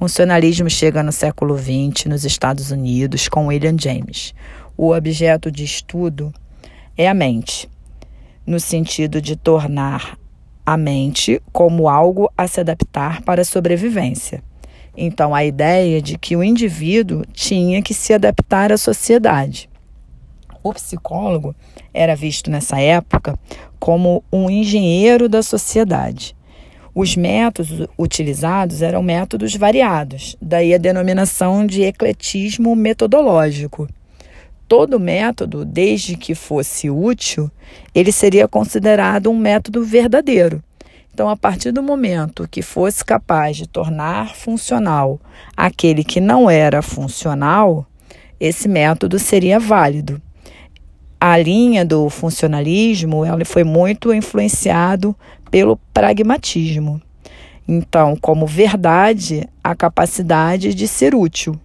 Funcionalismo chega no século XX nos Estados Unidos com William James. O objeto de estudo é a mente, no sentido de tornar a mente como algo a se adaptar para a sobrevivência. Então, a ideia de que o indivíduo tinha que se adaptar à sociedade. O psicólogo era visto nessa época como um engenheiro da sociedade. Os métodos utilizados eram métodos variados, daí a denominação de ecletismo metodológico. Todo método, desde que fosse útil, ele seria considerado um método verdadeiro. Então, a partir do momento que fosse capaz de tornar funcional aquele que não era funcional, esse método seria válido a linha do funcionalismo ela foi muito influenciado pelo pragmatismo. Então, como verdade, a capacidade de ser útil.